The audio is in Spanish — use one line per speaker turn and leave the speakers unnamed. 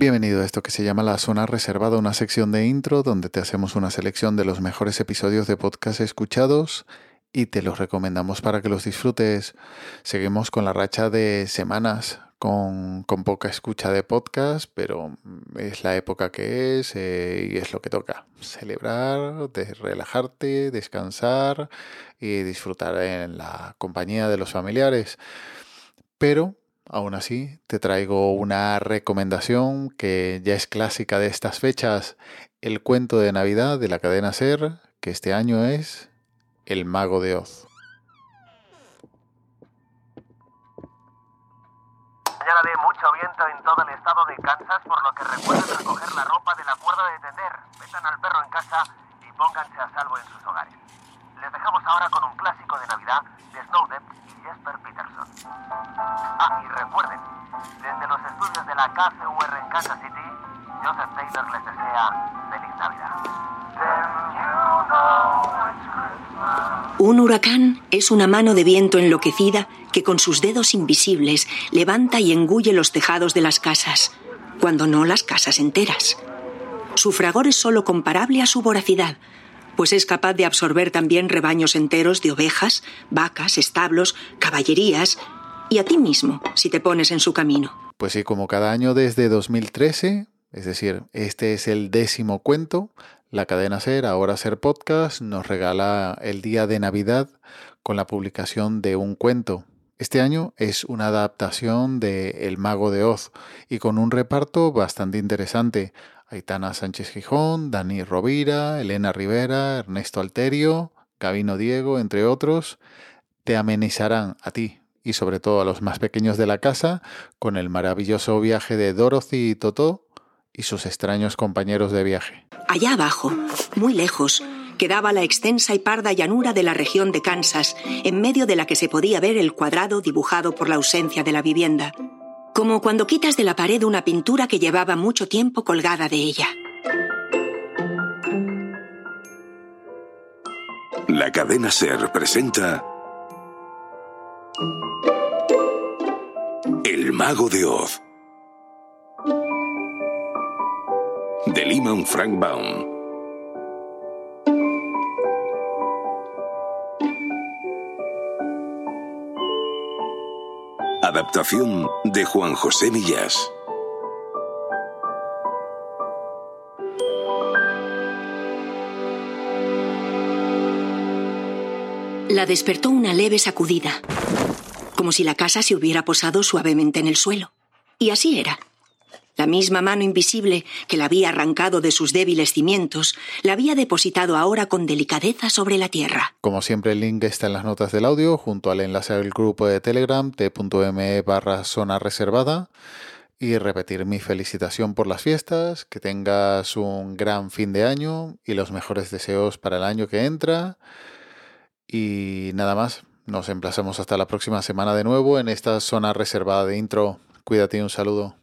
Bienvenido a esto que se llama La Zona Reservada, una sección de intro donde te hacemos una selección de los mejores episodios de podcast escuchados y te los recomendamos para que los disfrutes. Seguimos con la racha de semanas con, poca escucha de podcast, pero es la época que es eh, y es lo que toca. Celebrar, relajarte, descansar y disfrutar en la compañía de los familiares. Pero Aún así, te traigo una recomendación que ya es clásica de estas fechas, el cuento de Navidad de la cadena Ser, que este año es El Mago de Oz.
Mañana de mucho viento en todo el estado de Kansas, por lo que recuerden recoger la ropa de la cuerda de tender, metan al perro en casa y pónganse a salvo en sus hogares. Les dejamos ahora con un clásico de Navidad de Snowden y Jesper Ah, y recuerden, desde los estudios de la KCUR en Kansas City, Joseph Taylor les desea feliz Navidad.
Un huracán es una mano de viento enloquecida que con sus dedos invisibles levanta y engulle los tejados de las casas, cuando no las casas enteras. Su fragor es solo comparable a su voracidad, pues es capaz de absorber también rebaños enteros de ovejas, vacas, establos, caballerías y a ti mismo, si te pones en su camino.
Pues sí, como cada año desde 2013, es decir, este es el décimo cuento, la cadena Ser, ahora Ser Podcast, nos regala el día de Navidad con la publicación de un cuento. Este año es una adaptación de El Mago de Oz y con un reparto bastante interesante. Aitana Sánchez Gijón, Dani Rovira, Elena Rivera, Ernesto Alterio, Gabino Diego, entre otros, te amenizarán a ti y sobre todo a los más pequeños de la casa con el maravilloso viaje de Dorothy y Totó y sus extraños compañeros de viaje.
Allá abajo, muy lejos, quedaba la extensa y parda llanura de la región de Kansas, en medio de la que se podía ver el cuadrado dibujado por la ausencia de la vivienda como cuando quitas de la pared una pintura que llevaba mucho tiempo colgada de ella.
La cadena Ser presenta El Mago de Oz de Lyman Frank Baum. Adaptación de Juan José Millás.
La despertó una leve sacudida, como si la casa se hubiera posado suavemente en el suelo. Y así era. La misma mano invisible que la había arrancado de sus débiles cimientos, la había depositado ahora con delicadeza sobre la tierra.
Como siempre, el link está en las notas del audio, junto al enlace del grupo de Telegram, t.me barra zona reservada. Y repetir mi felicitación por las fiestas, que tengas un gran fin de año y los mejores deseos para el año que entra. Y nada más, nos emplazamos hasta la próxima semana de nuevo en esta zona reservada de intro. Cuídate y un saludo.